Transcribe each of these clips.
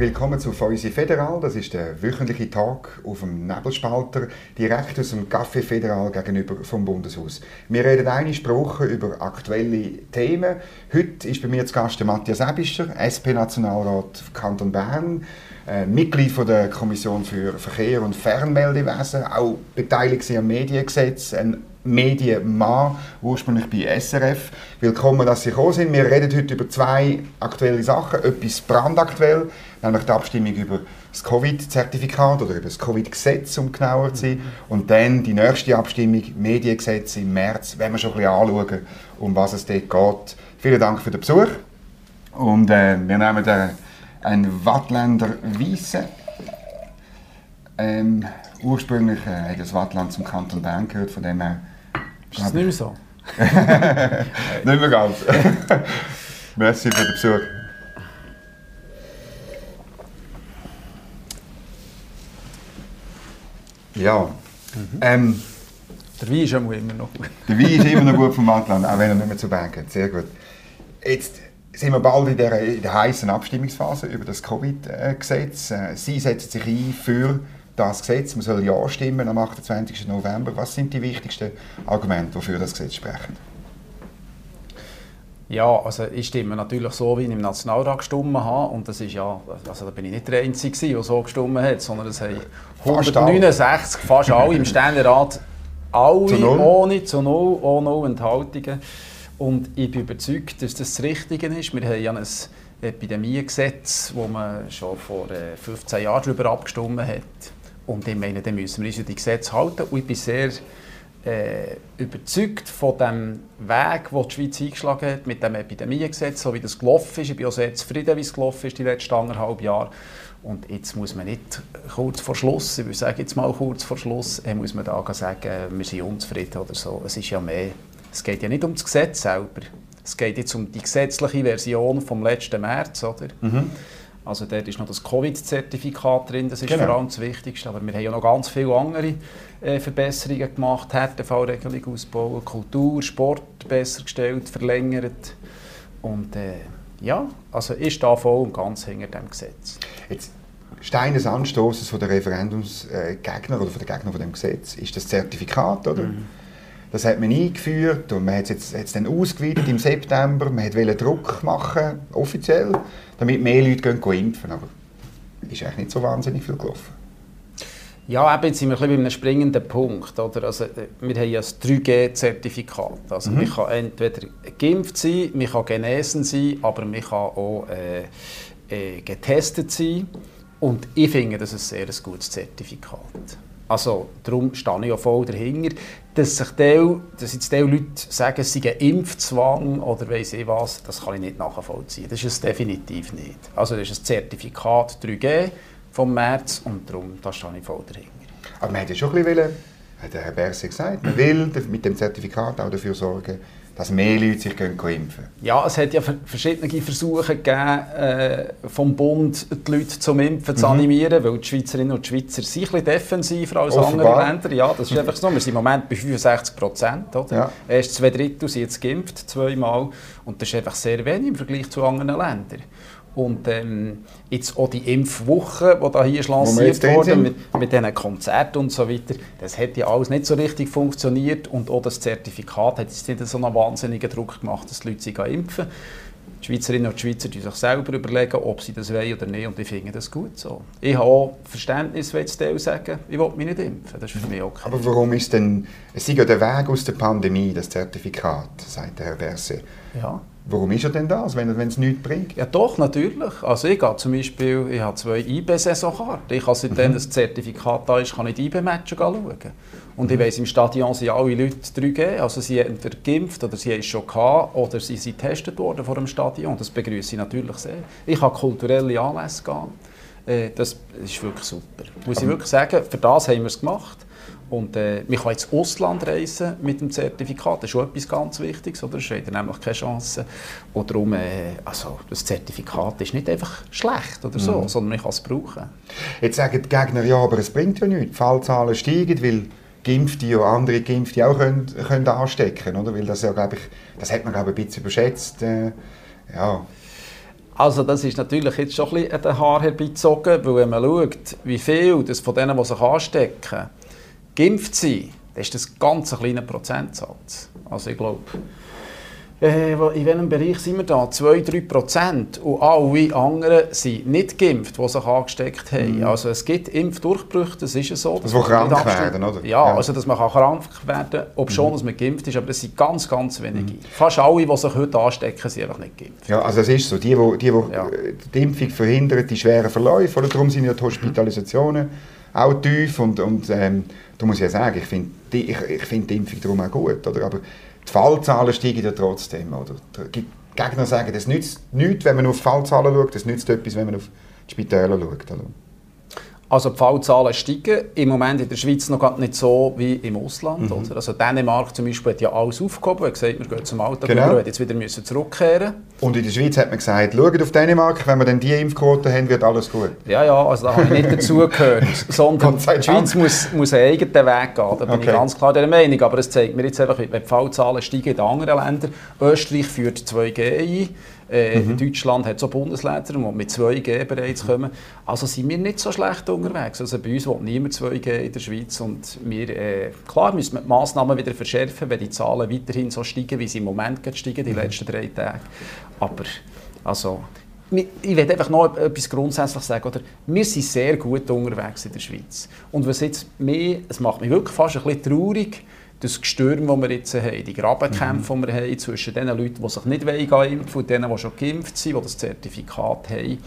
Willkommen zu Feusi Federal. Das ist der wöchentliche Tag auf dem Nebelspalter, direkt aus dem Café Federal gegenüber vom Bundeshaus. Wir reden eine Sprache über aktuelle Themen. Heute ist bei mir zu Gast Matthias Ebischer, SP-Nationalrat Kanton Bern, äh, Mitglied von der Kommission für Verkehr und Fernmeldewesen, auch beteiligt am Mediengesetz, ein Medienmann, ursprünglich bei SRF. Willkommen, dass Sie gekommen sind. Wir reden heute über zwei aktuelle Sachen. Etwas brandaktuell, nämlich die Abstimmung über das Covid-Zertifikat oder über das Covid-Gesetz, um genauer zu sein. Und dann die nächste Abstimmung, Mediengesetz im März, wenn wir schon ein bisschen anschauen, um was es dort geht. Vielen Dank für den Besuch. Und äh, wir nehmen den, einen Wattländer Weisse. Ähm, ursprünglich äh, hat das Wattland zum Kanton Bern gehört, von dem her ist das nicht mehr so? nicht mehr ganz. Merci für den Besuch. Ja. Mhm. Ähm, der Wein ist immer noch gut. Der Wein ist immer noch gut vom Wattland, auch wenn er nicht mehr zu Bern geht. Sehr gut. Jetzt sind wir bald in der, in der heißen Abstimmungsphase über das Covid-Gesetz. Äh, Sie setzen sich ein für das Gesetz. Man soll Ja stimmen am 28. November. Was sind die wichtigsten Argumente, die für das Gesetz sprechen? Ja, also ich stimme natürlich so, wie ich im Nationalrat gestimmt habe. Und das ist ja, also da bin ich nicht der Einzige, der so gestimmt hat, sondern es haben 169, fast alle im Ständerat, alle zu ohne, zu null, ohne Enthaltungen. Und ich bin überzeugt, dass das das Richtige ist. Wir haben ja ein Epidemiegesetz, wo man schon vor 15 äh, Jahren darüber abgestimmt hat. Und ich meine, dann müssen wir uns an die Gesetze halten. Und ich bin sehr äh, überzeugt von dem Weg, den die Schweiz eingeschlagen hat mit dem Epidemiegesetz, so wie das gelaufen ist. Ich bin auch sehr zufrieden, wie es gelaufen ist die letzten anderthalb Jahre. Und jetzt muss man nicht kurz vor Schluss, ich würde sagen jetzt mal kurz vor Schluss, äh, muss man da sagen, wir sind unzufrieden oder so. Es ist ja mehr, es geht ja nicht um das Gesetz selber. Es geht jetzt um die gesetzliche Version vom letzten März, oder? Mhm. Also dort ist noch das Covid-Zertifikat drin, das ist genau. vor allem das Wichtigste. Aber wir haben ja noch ganz viele andere äh, Verbesserungen gemacht, Härtefallregelung ausbauen, Kultur, Sport besser gestellt, verlängert. Und äh, ja, also ist da voll und ganz hinter dem Gesetz. Jetzt Stein des Anstoßes von der Referendumsgegner oder von der Gegner von dem Gesetz ist das Zertifikat, oder? Mhm. Das hat man eingeführt und man hat es jetzt, dann ausgeweitet im September. Man wollte Druck machen, offiziell, damit mehr Leute gehen, gehen impfen. Aber ist eigentlich nicht so wahnsinnig viel gelaufen. Ja, eben sind wir ein bisschen bei einem springenden Punkt. Oder? Also, wir haben ja das 3G-Zertifikat. Also, mhm. Man kann entweder geimpft sein, man kann genesen sein, aber man kann auch äh, äh, getestet sein. Und ich finde, das ist ein sehr gutes Zertifikat. Also darum stehe ich auch voll dahinter. Dass, sich die, dass jetzt die Leute sagen, es sei ein Impfzwang oder weiss ich was, das kann ich nicht nachvollziehen. Das ist es definitiv nicht. Also das ist ein Zertifikat 3G vom März und darum da stehe ich voll dahinter. Aber man hätte schon ein bisschen, hat der Herr Berse gesagt, man will mit dem Zertifikat auch dafür sorgen, dass mehr Leute sich gehen impfen Ja, es hat ja verschiedene Versuche gegeben, äh, vom Bund die Leute zum Impfen zu mhm. animieren, weil die Schweizerinnen und Schweizer sind ein defensiver als Offenbar. andere Länder. Ja, das ist einfach so. Wir sind im Moment bei 65 Prozent. Ja. Erst zwei Drittel sind jetzt geimpft, zweimal. Und das ist einfach sehr wenig im Vergleich zu anderen Ländern. Und ähm, jetzt auch die Impfwoche, die da hier lanciert wurde, mit, mit diesen Konzerten und so weiter, das hat ja alles nicht so richtig funktioniert und auch das Zertifikat hat jetzt nicht so einen wahnsinnigen Druck gemacht, dass die Leute sich impfen. Die Schweizerinnen und Schweizer die sich selber überlegen, ob sie das wollen oder nicht und ich finde das gut so. Ich habe auch Verständnis, wenn die sagen, ich will mich nicht impfen, das ist für mich okay. Aber warum ist denn, es ist ja der Weg aus der Pandemie, das Zertifikat, sagt der Herr Berse. Ja. Warum ist er denn das, wenn, es nichts bringt? Ja doch, natürlich. Also ich gehe zum Beispiel, ich habe zwei IB-Saisonkarten. Ich kann seitdem mhm. das Zertifikat da ist, kann ich die IB-Matches schauen. Und mhm. ich weiss, im Stadion sind alle Leute 3G, also sie haben entweder geimpft oder sie haben es schon gehabt oder sie sind getestet worden vor dem Stadion. Das begrüße ich natürlich sehr. Ich kann kulturelle Anlässe gehen. Äh, das ist wirklich super. Muss ich wirklich sagen, für das haben wir es gemacht. Und äh, man kann ins Ausland reisen mit dem Zertifikat. Das ist schon etwas ganz Wichtiges. Oder? Es hat nämlich keine Chance. Und darum, äh, also, das Zertifikat ist nicht einfach schlecht oder so, mhm. sondern man kann es brauchen. Jetzt sagen die Gegner, ja, aber es bringt ja nichts. Die Fallzahlen steigen, weil Geimpfte und andere Geimpfte auch können, können anstecken können. Weil das, ja, ich, das hat man glaube ich, ein bisschen überschätzt. Äh, ja. Also das ist natürlich jetzt schon ein bisschen an den Haar herbeizogen, weil wenn man schaut, wie viele das von denen, die sich anstecken, geimpft sind, dann ist das ein ganz kleiner Prozentsatz. Also ich glaube, äh, in welchem Bereich sind wir da? 2-3 Prozent. Und alle anderen sind nicht geimpft, die sich angesteckt haben. Mhm. Also es gibt Impfdurchbrüche, das ist so. Das, das krank werden, oder? Ja, ja, also dass man kann krank werden kann, ob schon, mhm. dass man geimpft ist, aber das sind ganz, ganz wenige. Mhm. Fast alle, die sich heute anstecken, sind einfach nicht geimpft. Ja, also es ist so, die, die, die, ja. die Impfung verhindern, die schweren Verläufe, oder darum sind ja die Hospitalisationen auch tief und, und ähm, da muss ich ja sagen, ich finde ich, ich find die Impfung darum auch gut, oder? aber die Fallzahlen steigen ja trotzdem. Oder? Die Gegner sagen, das nützt nichts, wenn man auf die Fallzahlen schaut, das nützt etwas, wenn man auf die Spitäler schaut. Oder? Also die Fallzahlen steigen im Moment in der Schweiz noch nicht so wie im Ausland. Mhm. Oder? Also Dänemark zum Beispiel hat ja alles aufgehoben, hat gesagt, wir gehen zum Alltag genau. über, jetzt wieder müssen zurückkehren Und in der Schweiz hat man gesagt, schaut auf Dänemark, wenn wir dann die Impfquote haben, wird alles gut. Ja, ja, also da habe ich nicht dazugehört, sondern die Schweiz muss, muss einen eigenen Weg gehen, da bin okay. ich ganz klar der Meinung. Aber es zeigt mir jetzt einfach, wenn die Fallzahlen steigen in anderen Ländern, Österreich führt 2G ein, äh, mhm. Deutschland hat so Bundesländer, die mit 2G bereits kommen. Also sind wir nicht so schlecht unterwegs. Also bei uns will niemand 2G in der Schweiz. Und wir, äh, klar müssen wir die Massnahmen wieder verschärfen, wenn die Zahlen weiterhin so steigen, wie sie im Moment steigen, die mhm. letzten drei Tage. Aber also, ich will einfach noch etwas grundsätzlich sagen. Oder? Wir sind sehr gut unterwegs in der Schweiz. Und was jetzt mehr, es macht mich wirklich fast ein bisschen traurig, das Gestürm, das wir jetzt haben, die Grabenkämpfe, mhm. die wir haben zwischen den Leuten, die sich nicht impfen und denen, die schon geimpft sind, die das Zertifikat haben,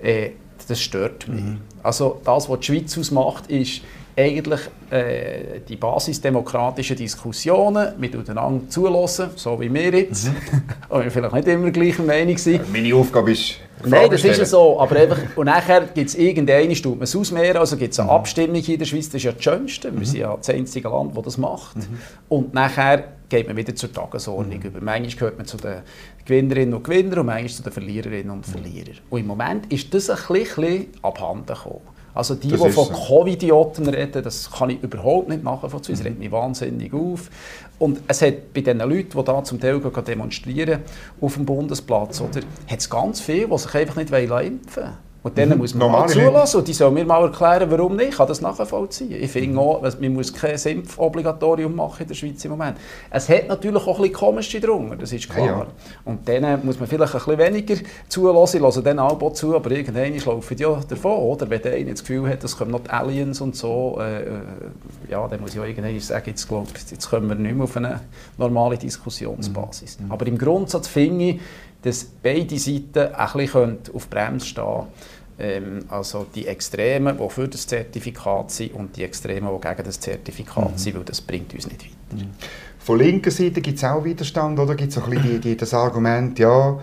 äh, das stört mich. Mhm. Also das, was die Schweiz ausmacht, ist eigentlich äh, die basisdemokratischen Diskussionen miteinander zulassen, so wie wir jetzt, mhm. und wir vielleicht nicht immer gleicher Meinung sind. Meine Aufgabe ist Nein, das ist ja so. Aber einfach, und nachher gibt es irgendeine, tut man es ausmehren, also gibt es eine mhm. Abstimmung in der Schweiz, das ist ja das Schönste. Wir mhm. sind ja das einzige Land, das das macht. Mhm. Und nachher geht man wieder zur Tagesordnung mhm. über. Manchmal gehört man zu den Gewinnerinnen und Gewinnern und manchmal zu den Verliererinnen und Verlierern. Und im Moment ist das ein bisschen abhanden gekommen. Also die, das die von so. Covid-Idioten reden, das kann ich überhaupt nicht nachvollziehen. Das mhm. regt mich wahnsinnig auf. Und es hat bei den Leuten, die da zum Teil demonstrieren auf dem Bundesplatz, oder, hat es ganz viele, die sich einfach nicht impfen wollen. Und denen mhm. muss man mal zulassen und die sollen mir mal erklären, warum nicht. Ich kann das nachvollziehen. Ich finde auch, man muss kein Impfobligatorium machen in der Schweiz im Moment. Es hat natürlich auch ein bisschen komische drunter, das ist klar. Ja, ja. Und denen muss man vielleicht ein bisschen weniger zulassen. Ich höre denen auch zu, aber irgendwann laufen die ja davon. Oder? Wenn der das Gefühl hat, es kommen noch die Aliens und so, äh, äh, ja, dann muss ich auch irgendwann sagen, jetzt, glaub, jetzt kommen wir nicht mehr auf eine normale Diskussionsbasis. Mhm. Aber im Grundsatz finde ich, dass beide Seiten ein bisschen auf Bremse stehen können. Ähm, also die Extremen, die für das Zertifikat sind und die Extremen, die gegen das Zertifikat mhm. sind, weil das bringt uns nicht weiter. Mhm. Von linker Seite gibt es auch Widerstand, oder? Gibt es ein bisschen die, die, das Argument, ja,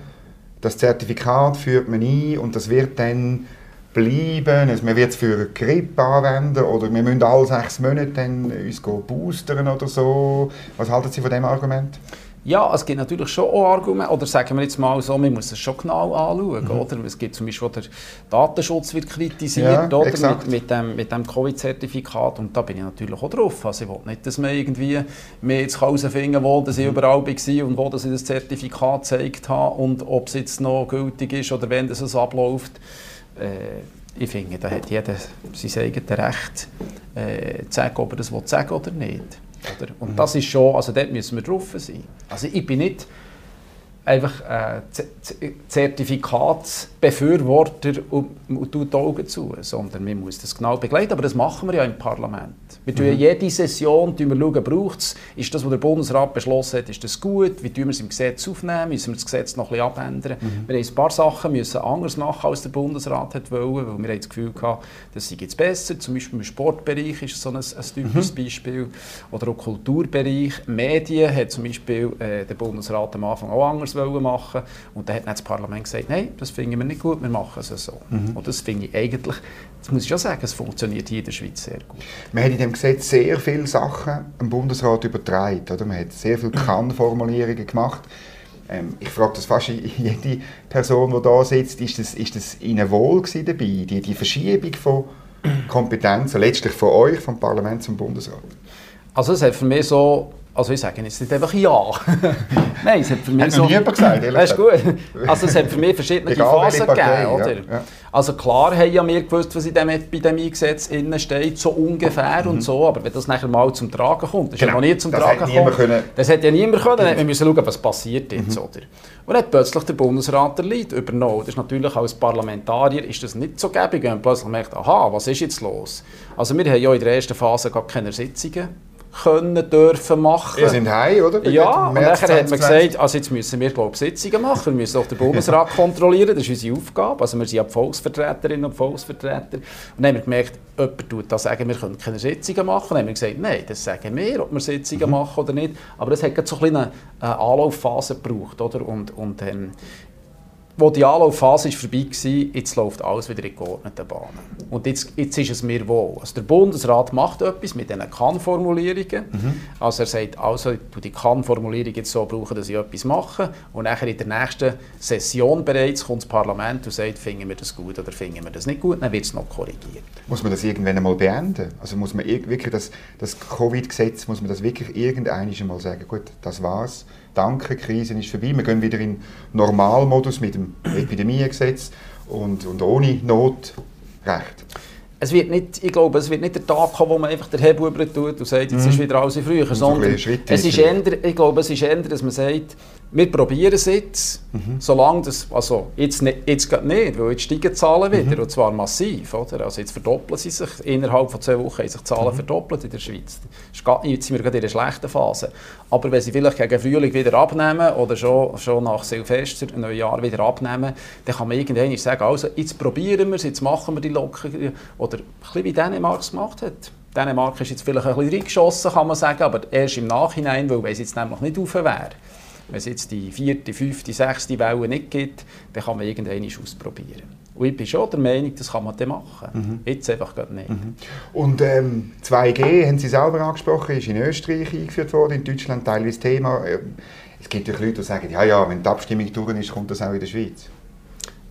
das Zertifikat führt man ein und das wird dann bleiben, also man wird es für eine Grippe anwenden oder wir müssen alle sechs Monate dann uns boostern oder so. Was halten Sie von dem Argument? Ja, es gibt natürlich schon auch Argumente, oder sagen wir jetzt mal so, man muss es schon genau anschauen, mhm. oder? Es gibt zum Beispiel, wo der Datenschutz wird kritisiert, ja, oder? Mit, mit, dem, mit dem Covid-Zertifikat und da bin ich natürlich auch drauf. Also ich will nicht, dass man irgendwie mir jetzt herausfinden wo dass ich mhm. überall war und wo dass ich das Zertifikat gezeigt habe und ob es jetzt noch gültig ist oder wenn das abläuft. Äh, ich finde, da hat jeder sein eigenes Recht, äh, zu sagen, ob er das sagen will oder nicht. Oder? Und mhm. das ist schon, also dort müssen wir drauf sein. Also ich bin nicht einfach äh, Zertifikatsbefürworter und, und tut die Augen zu, sondern man muss das genau begleiten. Aber das machen wir ja im Parlament. Wir tun mhm. jede Session wir schauen, braucht es, ist das, was der Bundesrat beschlossen hat, ist das gut, wie tun wir es im Gesetz aufnehmen, müssen wir das Gesetz noch ein bisschen abändern. Mhm. Wir haben ein paar Sachen müssen anders machen, als der Bundesrat hat wollen, weil wir haben das Gefühl hatten, das sei jetzt besser. Zum Beispiel im Sportbereich ist so ein, ein typisches mhm. Beispiel. Oder auch Kulturbereich. Medien hat zum Beispiel äh, der Bundesrat am Anfang auch anders wollen machen und dann hat dann das Parlament gesagt, nein, das finden wir nicht gut, wir machen es so. Mhm. Und das finde ich eigentlich, das muss ich schon sagen, es funktioniert hier in der Schweiz sehr gut. Man hat in dem Gesetz sehr viele Sachen am Bundesrat übertragen, oder? Man hat sehr viele Kann-Formulierungen gemacht. Ähm, ich frage das fast jede Person, die da sitzt, ist das, ist das Ihnen wohl dabei, die, die Verschiebung von Kompetenzen, letztlich von euch, vom Parlament zum Bundesrat? Also es hat für mich so also ich sage jetzt nicht einfach ja. Nein, es hat für mich hat so... Hat gesagt, ist gut. Also es hat für mich verschiedene Phasen Partei, gegeben, oder? Ja, ja. Also klar haben ja wir gewusst, was in diesem Epidemiegesetz innen steht, so ungefähr und so, aber wenn das nachher mal zum Tragen kommt, das ist Mhm. Genau, ja noch nie zum das Tragen gekommen. können. Das hätte ja niemand können, dann hätte man müssen schauen, was passiert jetzt, Mhm. oder? Und dann hat plötzlich der Bundesrat der Leid übernommen. Das ist natürlich als Parlamentarier ist das nicht so gäbig, wenn man plötzlich merkt, aha, was ist jetzt los? Also wir haben ja in der ersten Phase gar keine Sitzungen können, dürfen machen. Wir sind heim, oder? Ja, Im und nachher hat man 2020. gesagt, also jetzt müssen wir glaube Sitzungen machen, wir müssen auch den Bundesrat kontrollieren, das ist unsere Aufgabe. Also wir sind ja Volksvertreterinnen und Volksvertreter. Und dann haben wir gemerkt, jemand tut da sagen, wir können keine Sitzungen machen. Und dann haben wir gesagt, nein, das sagen wir, ob wir Sitzungen Mhm. machen oder nicht. Aber das hat so eine äh, Anlaufphase gebraucht. Oder? Und, und ähm, wo die Anlaufphase ist vorbei war, jetzt läuft alles wieder in geordneten Bahnen. Und jetzt, jetzt ist es mir wohl. Also der Bundesrat macht etwas mit diesen Kann-Formulierungen. Also er sagt, also ich tue die Kann-Formulierung jetzt so brauchen, dass ich etwas mache. Und nachher in der nächsten Session bereits kommt das Parlament und sagt, finden wir das gut oder finden wir das nicht gut. Dann wird es noch korrigiert. Muss man das irgendwann einmal beenden? Also muss man wirklich das, das Covid-Gesetz, muss man das wirklich irgendwann einmal sagen, gut, das war's, danke, die Krise ist vorbei, wir gehen wieder in Normalmodus mit dem Epidemiegesetz und, und ohne Notrecht. Es wird nicht, ich glaube, es wird nicht der Tag kommen, wo man einfach den Hebel tut und sagt, jetzt ist wieder alles wie früher, sondern es ist eher, ich glaube, es ist eher, dass man sagt, wir probieren es jetzt, solange das, also jetzt, nicht, jetzt geht nicht, weil jetzt steigen die Zahlen wieder, und zwar massiv, oder? Also jetzt verdoppeln sie sich, innerhalb von zwei Wochen haben sich die Zahlen verdoppelt in der Schweiz. Jetzt sind wir gerade in einer schlechten Phase. Aber wenn sie vielleicht gegen Frühling wieder abnehmen oder schon, schon nach Silvester, Neujahr wieder abnehmen, dann kann man irgendwann sagen, also jetzt probieren wir es, jetzt machen wir die Lockerungen. Oder ein bisschen wie Dänemark es gemacht hat. Dänemark ist jetzt vielleicht ein bisschen reingeschossen, kann man sagen, aber erst im Nachhinein, weil wenn es jetzt nämlich nicht rauf wäre, wenn es jetzt die vierte, fünfte, sechste Welle nicht gibt, dann kann man irgendwann ausprobieren. Und ich bin schon der Meinung, das kann man dann machen. Jetzt einfach gerade nicht. Und ähm, 2G, haben Sie selber angesprochen, ist in Österreich eingeführt worden, in Deutschland teilweise Thema. Ähm, Es gibt natürlich Leute, die sagen, ja, ja, wenn die Abstimmung durch ist, kommt das auch in der Schweiz.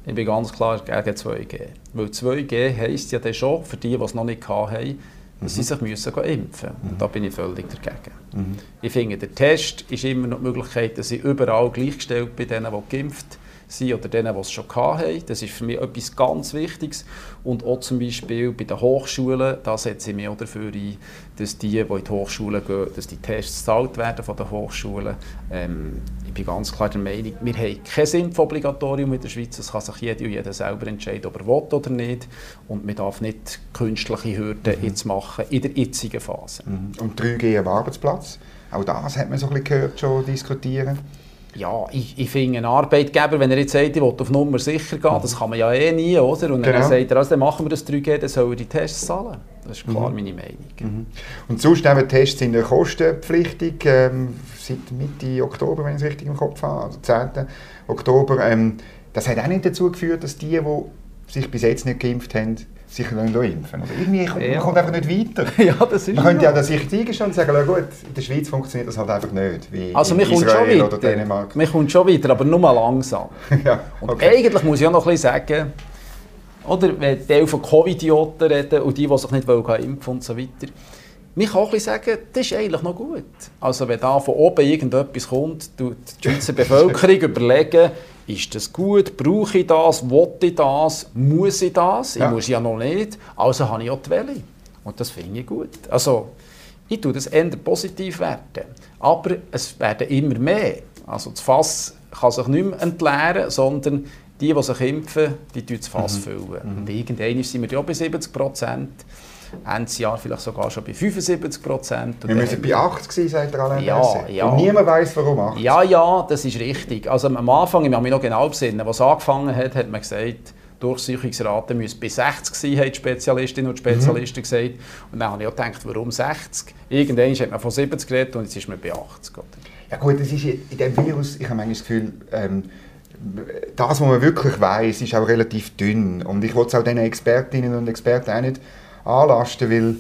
Ich bin ganz klar gegen 2G. Weil 2G heisst ja dann schon, für die, die es noch nicht hatten, dass sie sich müssen impfen müssen. Und da bin ich völlig dagegen. Ich finde, der Test ist immer noch die Möglichkeit, dass ich überall gleichgestellt bin, denen, die geimpft sind oder denen, die es schon hatten. Das ist für mich etwas ganz Wichtiges. Und auch zum Beispiel bei den Hochschulen, da setze ich mich auch dafür ein, dass die, die in die Hochschulen gehen, dass die Tests gezahlt werden von den Hochschulen. Ähm, ich bin ganz klar der Meinung, wir haben kein Impfobligatorium in der Schweiz. Es kann sich jeder und jeder selber entscheiden, ob er will oder nicht. Und man darf nicht künstliche Hürden jetzt machen in der jetzigen Phase. Und 3G am Arbeitsplatz, auch das hat man so ein bisschen gehört, schon diskutieren. Ja, ich, ich finde einen Arbeitgeber, wenn er jetzt sagt, ich will auf Nummer sicher gehen, das kann man ja eh nie, oder? Und dann Genau. sagt er, also, dann machen wir das 3G, dann soll er die Tests zahlen. Das ist klar meine Meinung. Und sonst eben die Tests sind kostenpflichtig, ähm, seit Mitte Oktober, wenn ich es richtig im Kopf habe, also 10. Oktober. Ähm, das hat auch nicht dazu geführt, dass die, die sich bis jetzt nicht geimpft haben, sich lassen impfen Oder irgendwie kommt, Ja. man kommt einfach nicht weiter. ja, das ist Man könnte ja das sich eingestehen und sagen, "Ja gut, in der Schweiz funktioniert das halt einfach nicht, wie Also, in wir kommt schon Israel oder. Dänemark. Wir kommt schon weiter, aber nur mal langsam. ja, Und okay. eigentlich muss ich auch noch ein bisschen sagen, oder, wenn die von Covid-Idioten reden und die, die sich nicht wollen, impfen und so weiter. Man kann auch sagen, das ist eigentlich noch gut. Also wenn da von oben irgendetwas kommt, tut die Schweizer Bevölkerung überlegen, ist das gut, brauche ich das, will ich das, muss ich das, ich Ja. muss ja noch nicht, also habe ich auch die Welle. Und das finde ich gut. Also ich tue das eher positiv werten. Aber es werden immer mehr. Also das Fass kann sich nicht mehr entleeren, sondern die, die sich impfen, die tun das Fass füllen. Und irgendwann sind wir ja bei 70 Prozent. Ende Jahr vielleicht sogar schon bei 75 Prozent. Wir müssen bei 80 sein, sagt der Alain Ja, Berset. ja. Und niemand weiß, warum 80. Ja, ja, das ist richtig. Also am Anfang, ich kann mich noch genau besinnen, als es angefangen hat, hat man gesagt, die Durchsuchungsrate müsse bei 60 sein, haben die Spezialistinnen und Spezialisten gesagt. Und dann habe ich auch gedacht, warum 60? Irgendwann hat man von 70 geredet und jetzt ist man bei 80. Oder? Ja gut, das ist in diesem Virus, ich habe manchmal das Gefühl, ähm, das, was man wirklich weiß, ist auch relativ dünn. Und ich will es auch den Expertinnen und Experten auch nicht anlasten, weil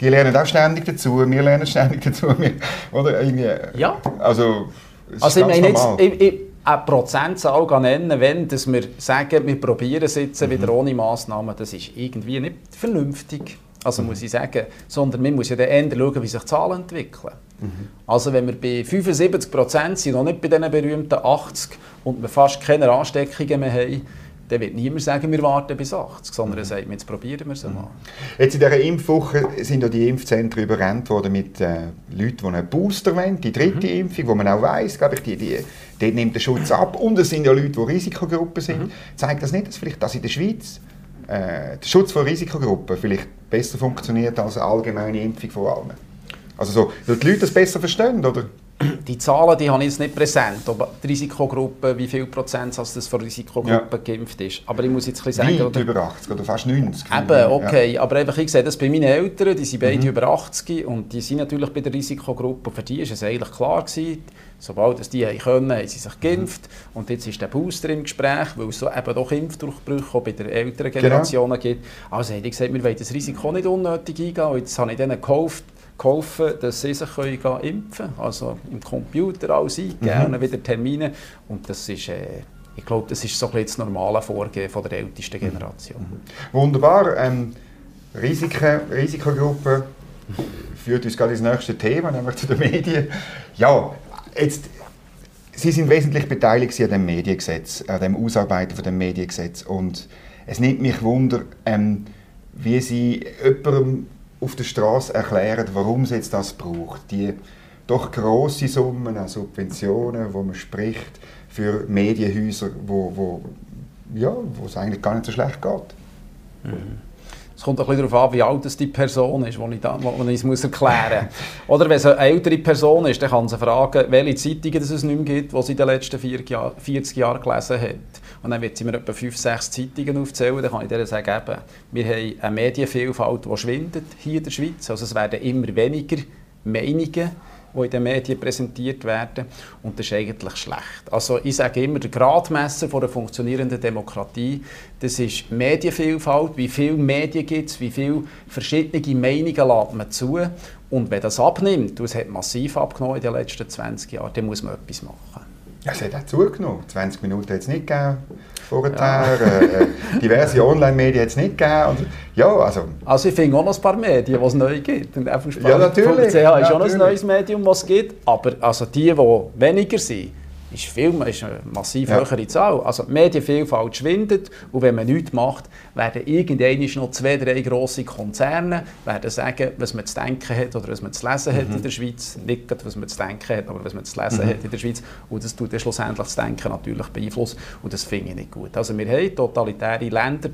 die lernen auch ständig dazu, wir lernen ständig dazu. Oder irgendwie, Ja. Also, es ist Also ich ganz meine jetzt, ich, ich, eine Prozentzahl nennen, wenn dass wir sagen, wir probieren es jetzt Mhm. wieder ohne Massnahmen, das ist irgendwie nicht vernünftig. Also mhm. muss ich sagen, sondern man muss ja dann eher schauen, wie sich die Zahlen entwickeln. Mhm. Also wenn wir bei 75 Prozent sind, noch nicht bei diesen berühmten 80 und wir fast keine Ansteckungen mehr haben, dann wird niemand sagen, wir warten bis 80, sondern er sagt, jetzt probieren wir es mal. Jetzt in dieser Impfwoche sind ja die Impfzentren überrannt worden mit äh, Leuten, die einen Booster wollen, die dritte mhm. Impfung, wo man auch weiss, glaube ich, die, die, dort nimmt der Schutz ab. Und es sind ja Leute, die Risikogruppen sind. Mhm. Zeigt das nicht, dass vielleicht das in der Schweiz äh, der Schutz von Risikogruppen vielleicht besser funktioniert als eine allgemeine Impfung von allen? Also so, weil die Leute das besser verstehen, oder? Die Zahlen die habe ich jetzt nicht präsent, ob die Risikogruppe, wie viel Prozent das von Risikogruppen ja. geimpft ist. Aber ich muss jetzt ein sagen... Weit über 80 oder fast 90. Eben, okay. Ja. Aber einfach, ich sehe das bei meinen Eltern, die sind beide mhm. über 80 und die sind natürlich bei der Risikogruppe. Für die war es eigentlich klar, gewesen, sobald es die können, haben sie sich geimpft. Mhm. Und jetzt ist der Booster im Gespräch, weil es so eben doch Impfdurchbrüche auch bei der älteren Generation genau. gibt. Also hätte ich gesagt, wir wollen das Risiko nicht unnötig eingehen. Und jetzt habe ich denen gekauft, geholfen, dass sie sich können impfen können. Also im Computer alles eingeben mhm. wieder Termine. Und das ist, äh, ich glaube, das ist so ein das normale Vorgehen von der ältesten mhm. Generation. Mhm. Wunderbar. Ähm, Risiken, Risikogruppen führt uns gerade ins nächste Thema, nämlich zu den Medien. Ja, jetzt, Sie sind wesentlich beteiligt an dem Mediengesetz, an dem Ausarbeiten von dem Mediengesetz. Und es nimmt mich Wunder, ähm, wie Sie jemandem auf der Straße erklären, warum es jetzt das braucht. Die doch große Summen an Subventionen, wo man spricht für Medienhäuser, wo, wo, ja, wo es eigentlich gar nicht so schlecht geht. Mhm. Es kommt bisschen darauf an, wie alt die Person ist, die ich, da, die ich es erklären muss. Oder wenn es eine ältere Person ist, dann kann sie fragen, welche Zeitungen es nicht mehr gibt, die sie in den letzten 40 Jahren gelesen hat. Und dann wird sie mir etwa 5, 6 Zeitungen aufzählen. Dann kann ich ihr sagen, eben, wir haben eine Medienvielfalt, die schwindet hier in der Schweiz. Also es werden immer weniger Meinungen die in den Medien präsentiert werden. Und das ist eigentlich schlecht. Also ich sage immer, der Gradmesser von einer funktionierenden Demokratie, das ist Medienvielfalt, wie viele Medien gibt es, wie viele verschiedene Meinungen lädt man zu. Und wenn das abnimmt, und es hat massiv abgenommen in den letzten 20 Jahren, dann muss man etwas machen. Ja, es hat auch zugenommen. 20 Minuten hat es nicht gegeben vorher. Ja. Äh, äh, diverse Online-Medien hat es nicht gegeben. Und, ja, also. also ich finde auch noch ein paar Medien, die es neu gibt. Und ja, natürlich. CH ist ja, auch ein neues Medium, das es gibt. Aber also die, die weniger sind, ist, viel, ist eine massiv ja. höhere Zahl. Also die Medienvielfalt schwindet und wenn man nichts macht, werden irgendwann noch zwei, drei grosse Konzerne werden sagen, was man zu denken hat oder was man zu lesen mhm. hat in der Schweiz. Nicht gerade, was man zu denken hat, aber was man zu lesen mhm. hat in der Schweiz. Und das tut dann schlussendlich das Denken natürlich beeinflussen und das finde ich nicht gut. Also wir haben totalitäre Länder,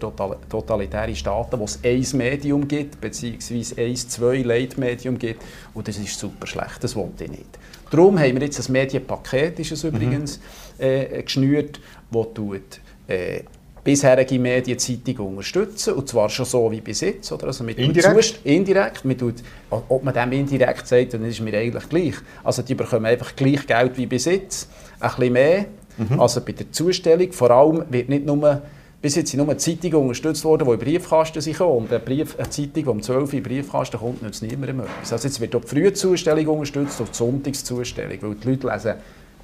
totalitäre Staaten, wo es ein Medium gibt, beziehungsweise ein, zwei Leitmedium gibt und das ist super schlecht, das wollte ich nicht. Darum haben wir jetzt ein Medienpaket, ist es übrigens, mhm. äh, geschnürt, das tut, äh, bisherige Medienzeitung unterstützen, und zwar schon so wie bis jetzt. Oder? Also indirekt? indirekt. Man tut, ob man dem indirekt sagt, dann ist mir eigentlich gleich. Also die bekommen einfach gleich Geld wie bis jetzt, ein bisschen mehr. Mhm. Also bei der Zustellung, vor allem wird nicht nur bis jetzt sind nur Zeitungen unterstützt worden, die in Briefkasten sind. Und eine, Brief, eine Zeitung, die um 12 Uhr in Briefkasten kommt, nützt niemandem etwas. Also jetzt wird auch die Frühzustellung unterstützt und die Sonntagszustellung, weil die Leute lesen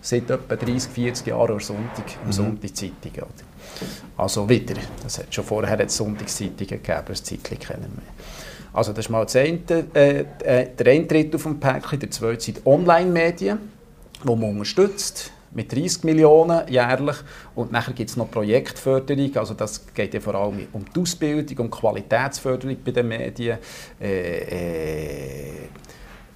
seit etwa 30, 40 Jahren am Sonntag, am mhm. Sonntag Zeitungen. Also wieder, das hat schon vorher hat Sonntagszeitungen gegeben, das Zeitchen kennen wir. Also das ist mal das eine, äh, äh, der Eintritt auf dem Päckchen, der zweite sind Online-Medien, die man unterstützt mit 30 Millionen jährlich. Und nachher gibt es noch Projektförderung, also das geht ja vor allem um die Ausbildung, um Qualitätsförderung bei den Medien. Äh, äh,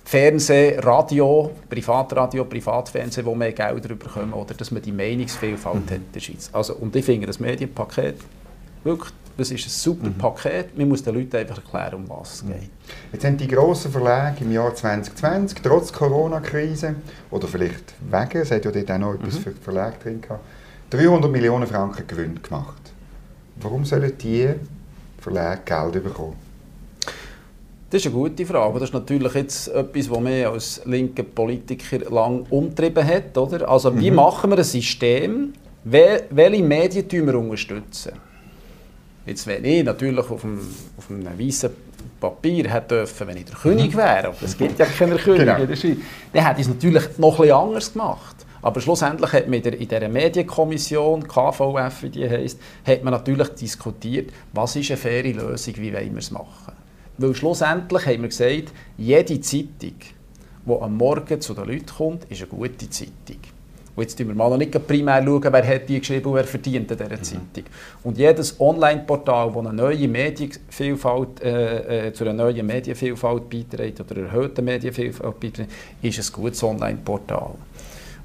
Fernsehen, Radio, Privatradio, Privatfernsehen, wo mehr Gelder bekommen, oder dass man die Meinungsvielfalt mhm. hat in der Schweiz. Also, und ich finde das Medienpaket wirklich das ist ein super mhm. Paket. Man muss den Leuten einfach erklären, um was es mhm. geht. Jetzt haben die grossen Verlage im Jahr 2020, trotz Corona-Krise, oder vielleicht wegen, es hat ja dort auch noch etwas mhm. für die Verlage drin gehabt, 300 Millionen Franken Gewinn gemacht. Warum sollen die Verlage Geld bekommen? Das ist eine gute Frage. Das ist natürlich jetzt etwas, was mir als linker Politiker lang umtrieben hat. Oder? Also, wie mhm. machen wir ein System, welche Medien wir unterstützen? Jetzt, wenn ich natürlich auf einem, auf einem weißen Papier hätte dürfen, wenn ich der König mhm. wäre, aber es gibt ja keine König genau. in der Schweiz, dann hätte ich es natürlich noch etwas anders gemacht. Aber schlussendlich hat man in dieser Medienkommission, KVF wie die heisst, hat man natürlich diskutiert, was ist eine faire Lösung, wie wollen wir es machen. Weil schlussendlich haben wir gesagt, jede Zeitung, die am Morgen zu den Leuten kommt, ist eine gute Zeitung. Und jetzt schauen wir mal noch nicht primär, schauen, wer hat die geschrieben und wer verdient in dieser mhm. Zeitung. Und jedes Online-Portal, das eine neue Medienvielfalt, äh, äh, zu einer neuen Medienvielfalt beiträgt oder erhöhten Medienvielfalt beiträgt, ist ein gutes Online-Portal.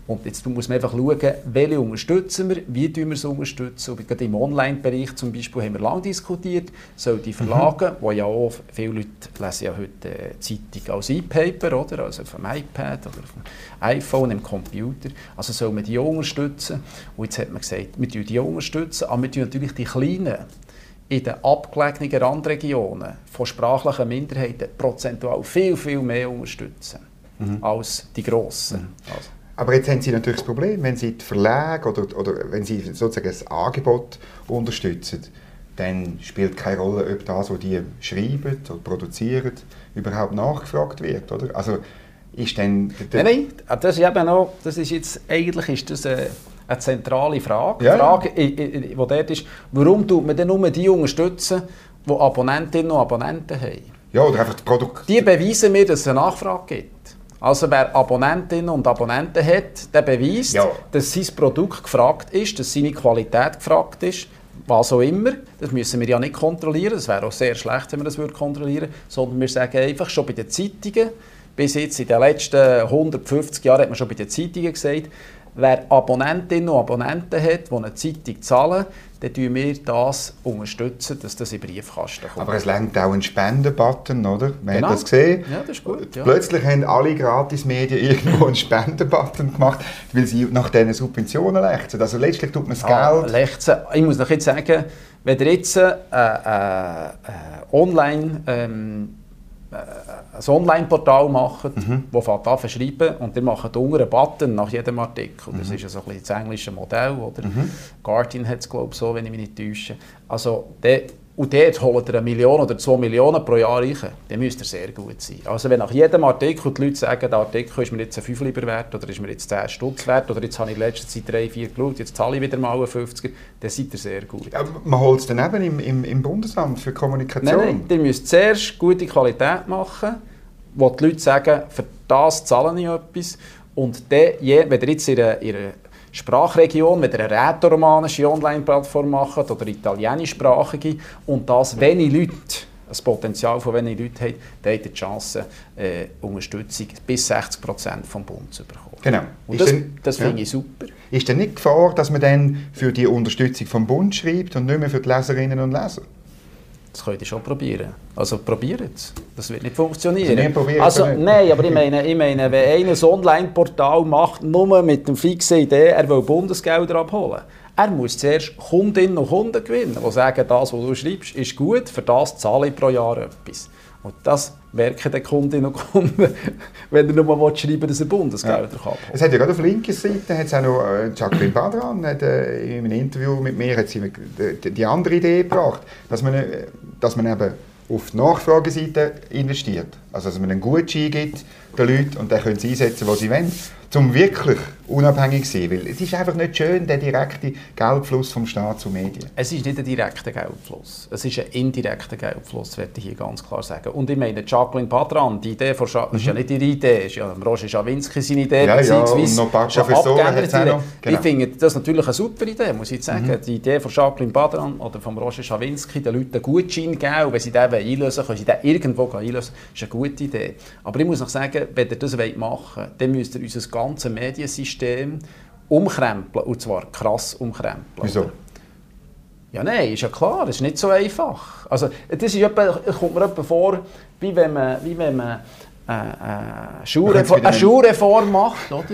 Und jetzt muss man einfach schauen, welche unterstützen wir, wie tun wir sie unterstützen. Und gerade im Online-Bereich zum Beispiel haben wir lange diskutiert, soll die Verlage, mhm. wo ja auch viele Leute lesen ja heute äh, Zeitung als E-Paper, oder? also auf dem iPad oder auf dem iPhone, im Computer, also soll man die unterstützen. Und jetzt hat man gesagt, wir unterstützen die unterstützen, aber wir tun natürlich die Kleinen in den abgelegenen Randregionen von sprachlichen Minderheiten prozentual viel, viel mehr unterstützen mhm. als die Grossen. Mhm. Also. Aber jetzt haben Sie natürlich das Problem, wenn Sie die Verlage oder, oder wenn Sie sozusagen das Angebot unterstützen, dann spielt keine Rolle, ob das, was die schreiben oder produzieren, überhaupt nachgefragt wird, oder? Also ist dann... Nein, nein, das ist eben noch, das ist jetzt, eigentlich ist das eine, eine zentrale Frage. Ja. Die Frage, die dort ist, warum tut man denn nur die unterstützen, die Abonnentinnen und Abonnenten haben? Ja, oder einfach das Produkt... Die beweisen mir, dass es eine Nachfrage gibt. Also wer Abonnentinnen und Abonnenten hat, der beweist, ja. dass sein Produkt gefragt ist, dass seine Qualität gefragt ist, was auch immer. Das müssen wir ja nicht kontrollieren. Das wäre auch sehr schlecht, wenn wir das kontrollieren würden. Sondern wir sagen einfach schon bei den Zeitungen, bis jetzt in den letzten 150 Jahren hat man schon bei den Zeitungen gesagt, wer Abonnentinnen und Abonnenten hat, die eine Zeitung zahlen, dann unterstützen wir das, unterstützen, dass das in den Briefkasten kommt. Aber es lenkt auch einen Spendenbutton, oder? Man genau. hat das gesehen. Ja, das ist gut. Ja. Plötzlich haben alle Gratismedien irgendwo einen Spendenbutton gemacht, weil sie nach diesen Subventionen lechzen. Also letztlich tut man das ah, Geld... Lechzen. Ich muss noch jetzt sagen, wenn ihr jetzt äh, äh, äh online... Ähm, äh, ein Online-Portal machen, mhm. wo fängt an schreiben und ihr macht unten einen Button nach jedem Artikel. Das mhm. ist so ein bisschen das englische Modell, oder? Mhm. Guardian hat es, glaube ich, so, wenn ich mich nicht täusche. Also, der, und dort holt ihr eine Million oder zwei Millionen pro Jahr rein, dann müsste er sehr gut sein. Also wenn nach jedem Artikel die Leute sagen, der Artikel ist mir jetzt ein 5 lieber wert oder ist mir jetzt 10 Stutz wert oder jetzt habe ich in letzter Zeit 3, 4 geschaut, jetzt zahle ich wieder mal einen 50er, dann seid ihr sehr gut. Ja, man holt es dann eben im, im, im Bundesamt für Kommunikation? Nein, nein, ihr müsst zuerst gute Qualität machen, wo die Leute sagen, für das zahle ich etwas und dann, wenn ihr jetzt in ihrer Sprachregion, wenn ihr eine rätoromanische Online-Plattform macht oder italienischsprachige und das wenig Leute, das Potenzial von wenig Leuten hat, dann hat die Chance, äh, Unterstützung bis 60 Prozent vom Bund zu bekommen. Genau. Und das, das finde ja. ich super. Ist denn nicht Gefahr, dass man dann für die Unterstützung vom Bund schreibt und nicht mehr für die Leserinnen und Leser? Das könnt ihr schon probieren. Also probiert es. Das wird nicht funktionieren. Also, also nein, aber ich meine, ich meine, wenn einer ein Online-Portal macht, nur mit der fixen Idee, er will Bundesgelder abholen, er muss zuerst Kundinnen und Kunden gewinnen, die sagen, das, was du schreibst, ist gut, für das zahle ich pro Jahr etwas. Und das merken die Kundinnen und Kunden, wenn er nur schreiben dass er Bundesgelder ja. kann. Es hat ja gerade auf linker Seite hat es auch noch äh, Jacqueline Badran hat, äh, in einem Interview mit mir hat sie die, die andere Idee gebracht, dass man, äh, dass man eben auf die Nachfrageseite investiert. Also dass man einen Gutschein gibt den Leuten und dann können sie einsetzen, was sie wollen um wirklich unabhängig zu sein. Weil es ist einfach nicht schön, der direkte Geldfluss vom Staat zu Medien. Es ist nicht ein direkter Geldfluss. Es ist ein indirekter Geldfluss, werde ich hier ganz klar sagen. Und ich meine, Jacqueline Patran, die Idee von Scha mhm. ist ja nicht ihre Idee, ist ja Roger Schawinski seine Idee, ja, beziehungsweise ja, und noch Professoren noch. Genau. Ich finde das natürlich eine super Idee, muss ich sagen. Mhm. Die Idee von Jacqueline Patran oder von Roger Schawinski, den Leuten einen Gutschein geben und wenn sie den einlösen wollen, können sie den irgendwo einlösen. Das ist eine gute Idee. Aber ich muss noch sagen, wenn ihr das machen wollt, dann müsst ihr unser ganze Mediensystem umkrempeln. Und zwar krass umkrempeln. Wieso? Ja, nein, ist ja klar, das ist nicht so einfach. Also, das ist etwa, kommt mir etwa vor, wie wenn man, wie wenn man äh, äh, eine Schulreform macht. Oder?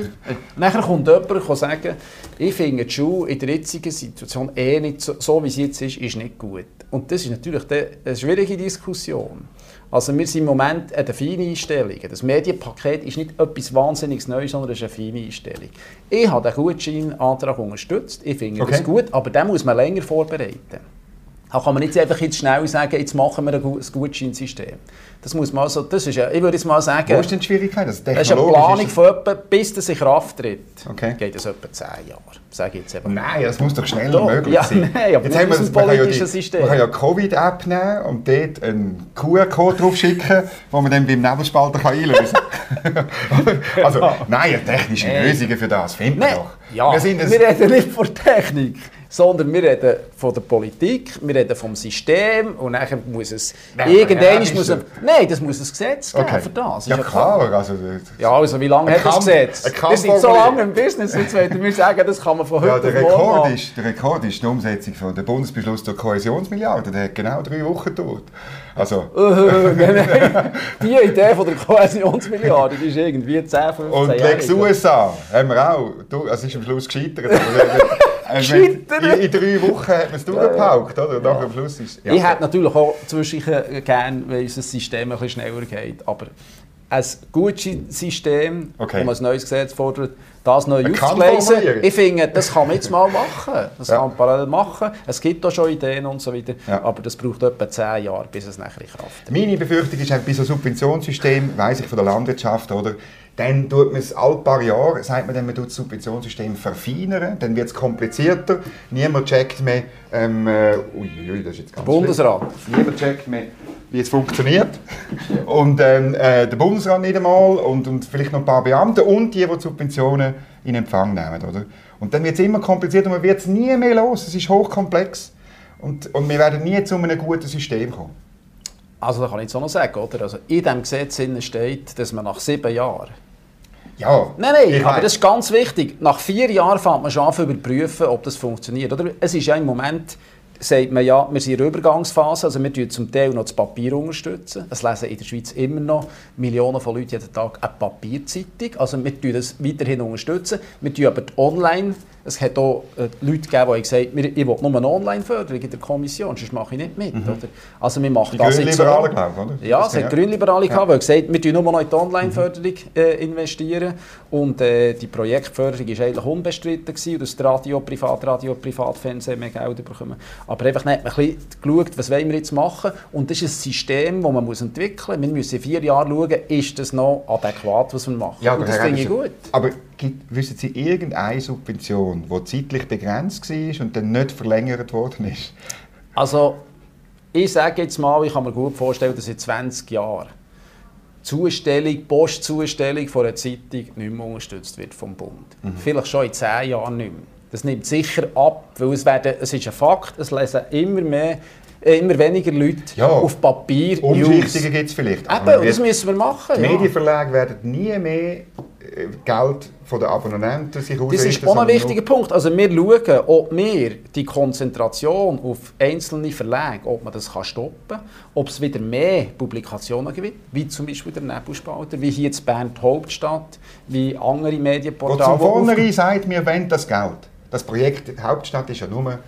Nachher kommt jemand und sagen, ich finde die Schule in der jetzigen Situation eh nicht so, so wie sie jetzt ist, ist nicht gut. Und das ist natürlich eine schwierige Diskussion. Also wir sind im Moment an der feinen Einstellung. Das Medienpaket ist nicht etwas Wahnsinniges Neues, sondern es ist eine feine Einstellung. Ich habe den Gutscheinantrag unterstützt, ich finde okay. das gut, aber den muss man länger vorbereiten. Da kann man nicht einfach jetzt schnell sagen, jetzt machen wir ein Gutscheinsystem. Das muss man also, das ist ja, ich würde jetzt mal sagen... Wo ist denn die Schwierigkeit? Das, das ist eine Planung ist von etwa, bis das in Kraft tritt, okay. geht es etwa 10 Jahre. Sage jetzt eben. Nein, das muss doch schneller doch. möglich ja, sein. Nein, aber jetzt haben wir ein politisches ja System. Man kann ja Covid-App nehmen und dort einen QR-Code draufschicken, den man dann beim Nebelspalter einlösen kann. also, nein, technische Lösungen für das finden wir doch. Ja, wir, wir reden nicht von Technik sondern wir reden von der Politik, wir reden vom System und dann muss es nein, irgendwann ja, muss ein, nein, das muss ein Gesetz geben okay. für das. Ja, ja klar. klar. Also, ja, also wie lange hat das Gesetz? Wir sind so lange im Business, jetzt wollen wir sagen, das kann man von heute ja, der Rekord ist, Der Rekord ist die Umsetzung von der Bundesbeschluss der Kohäsionsmilliarde, der hat genau drei Wochen gedauert. Also. die Idee von der Kohäsionsmilliarde die ist irgendwie 10, 15 Jahre Und Lex USA haben wir auch. Du, es ist am Schluss gescheitert. Also in, in, drei Wochen hat man es durchgepaukt, oder? Ja. am Schluss ist, ja. Ich hätte natürlich auch zwischendurch gerne, wenn unser System ein bisschen schneller geht, aber ein gutes System, okay. man ein neues Gesetz fordert, das neu auszulesen. Ich finde, das kann man jetzt mal machen. Das ja. kann man parallel machen. Es gibt da schon Ideen und so weiter. Ja. Aber das braucht etwa zehn Jahre, bis es nachher in Kraft ist. Meine Befürchtung ist, bei so Subventionssystem, weiss ich von der Landwirtschaft, oder, dann tut man es alle paar Jahre, sagt man dann, man tut das Subventionssystem verfeinern, dann wird es komplizierter, niemand checkt mehr, ähm, äh, ui, das ist jetzt ganz Bundesrat. Schlimm. Niemand checkt mehr, wie es funktioniert. und ähm, äh, der Bundesrat nicht einmal und, und vielleicht noch ein paar Beamte und die, die Subventionen in Empfang nehmen. Oder? Und dann wird es immer komplizierter und man wird es nie mehr los. Es ist hochkomplex und, und wir werden nie zu einem guten System kommen. Also da kann ich jetzt auch noch sagen, oder? Also in diesem Gesetz steht, dass man nach sieben Jahren ja. Nein, nein, aber das ist ganz wichtig. Nach vier Jahren fängt man schon an zu überprüfen, ob das funktioniert. Oder? Es ist ja im Moment, sagt man ja, wir sind in der Übergangsphase, also wir unterstützen zum Teil noch das Papier. unterstützen. Es lesen in der Schweiz immer noch Millionen von Leuten jeden Tag eine Papierzeitung. Also wir unterstützen das weiterhin. unterstützen. Wir tun aber die online es hat auch äh, Leute gegeben, die gesagt haben, ich will nur eine Online-Förderung in der Kommission, sonst mache ich nicht mit. Mhm. Oder? Also wir machen die das jetzt so. Glaube, oder? Ja, es hat Grünliberale ja. gehabt, die gesagt wir nur noch in die Online-Förderung äh, investieren. Und äh, die Projektförderung war eigentlich unbestritten gewesen, dass das Radio, Privatradio, Privatfernsehen mehr Geld bekommen. Aber einfach nicht, man ein geschaut, was wollen wir jetzt machen. Und das ist ein System, das man muss entwickeln muss. Wir müssen in vier Jahren schauen, ist das noch adäquat, was wir machen. Ja, und das finde ich gut. Aber gibt, wissen Sie irgendeine Subvention, die zeitlich begrenzt war und dann nicht verlängert worden ist? Also, ich sage jetzt mal, ich kann mir gut vorstellen, dass in 20 Jahren Zustellung, Postzustellung von einer Zeitung nicht mehr unterstützt wird vom Bund. Mhm. Vielleicht schon in 10 Jahren nicht mehr. Das nimmt sicher ab, weil es, werden, es ist ein Fakt, es lesen immer mehr immer weniger Leute ja, auf Papier Umschichtungen gibt es vielleicht. Eben, das müssen wir machen. Die ja. Medienverlage werden nie mehr Geld von den Abonnenten sich Das ist auch ein wichtiger Punkt. Also wir schauen, ob wir die Konzentration auf einzelne Verlage, ob man das kann stoppen kann, ob es wieder mehr Publikationen gibt, wie zum Beispiel der Nebelspalter, wie hier in Bern die Hauptstadt, wie andere Medienportale. Wo zum vornherein sagt, wir wollen das Geld. Das Projekt Hauptstadt ist ja nur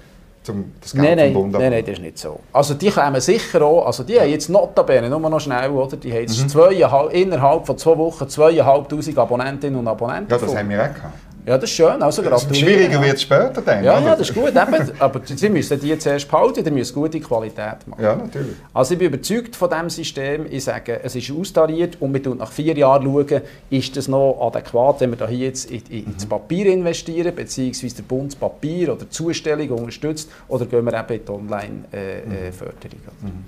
zum das Geld nein, nein, vom Bund Nein, nein, das ist nicht so. Also die kommen sicher auch, also die haben jetzt notabene, nur noch schnell, oder? Die haben jetzt mhm. zwei, innerhalb von zwei Wochen zweieinhalbtausend Abonnentinnen und Abonnenten. Ja, das haben wir auch gehabt. Ja, das ist schön. Also Schwieriger wird es später dann. Ja, ja, das ist gut. Aber Sie müssen die zuerst behalten, die müssen gute Qualität machen. Ja, natürlich. Also ich bin überzeugt von diesem System. Ich sage, es ist austariert und wir schauen nach vier Jahren, schauen, ist das noch adäquat, wenn wir da hier jetzt in, in, ins mhm. Papier investieren, beziehungsweise der Bund das Papier oder die Zustellung unterstützt, oder gehen wir eben in die Online-Förderung. Äh, äh, mhm.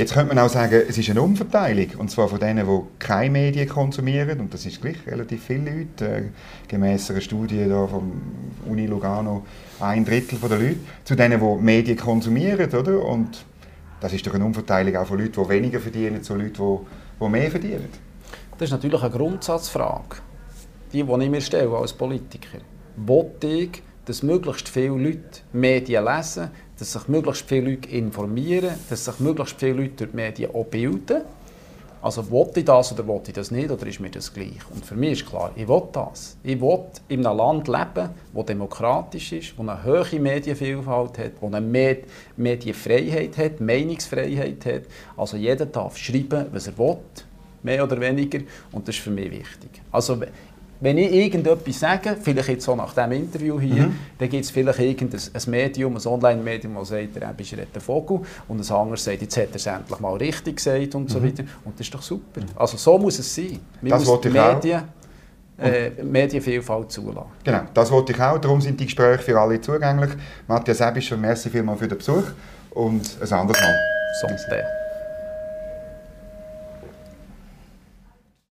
Jetzt könnte man auch sagen, es ist eine Umverteilung, und zwar von denen, die keine Medien konsumieren, und das ist gleich relativ viele Leute, äh, gemäss einer Studie da vom Uni Lugano, ein Drittel der Leute, zu denen, die Medien konsumieren, oder? Und das ist doch eine Umverteilung auch von Leuten, die weniger verdienen, zu Leuten, die, die mehr verdienen. Das ist natürlich eine Grundsatzfrage, die, die ich mir stelle als Politiker. Wollte ich, dass möglichst viele Leute Medien lesen, dass sich möglichst viele Leute informieren, dass sich möglichst viele Leute durch die Medien auch bilden. Also wollte ich das oder wollte ich das nicht, oder ist mir das gleich? Und für mich ist klar, ich will das. Ich will in einem Land leben, das demokratisch ist, das eine hohe Medienvielfalt hat, das eine Med Medienfreiheit hat, Meinungsfreiheit hat. Also jeder darf schreiben, was er will, mehr oder weniger, und das ist für mich wichtig. Also wenn ich irgendetwas sage, vielleicht jetzt so nach diesem Interview hier, mhm. dann gibt es vielleicht irgendein ein Medium, ein Online-Medium, das sagt, der Ebisch redet den Vogel und ein anderes sagt, jetzt hat er es endlich mal richtig gesagt und mhm. so weiter. Und das ist doch super. Also so muss es sein. Wir das wollte ich Medien, äh, Medienvielfalt zulassen. Genau, das wollte ich auch. Darum sind die Gespräche für alle zugänglich. Matthias Ebischer, merci vielmals für den Besuch und ein anderes Mal. Sonst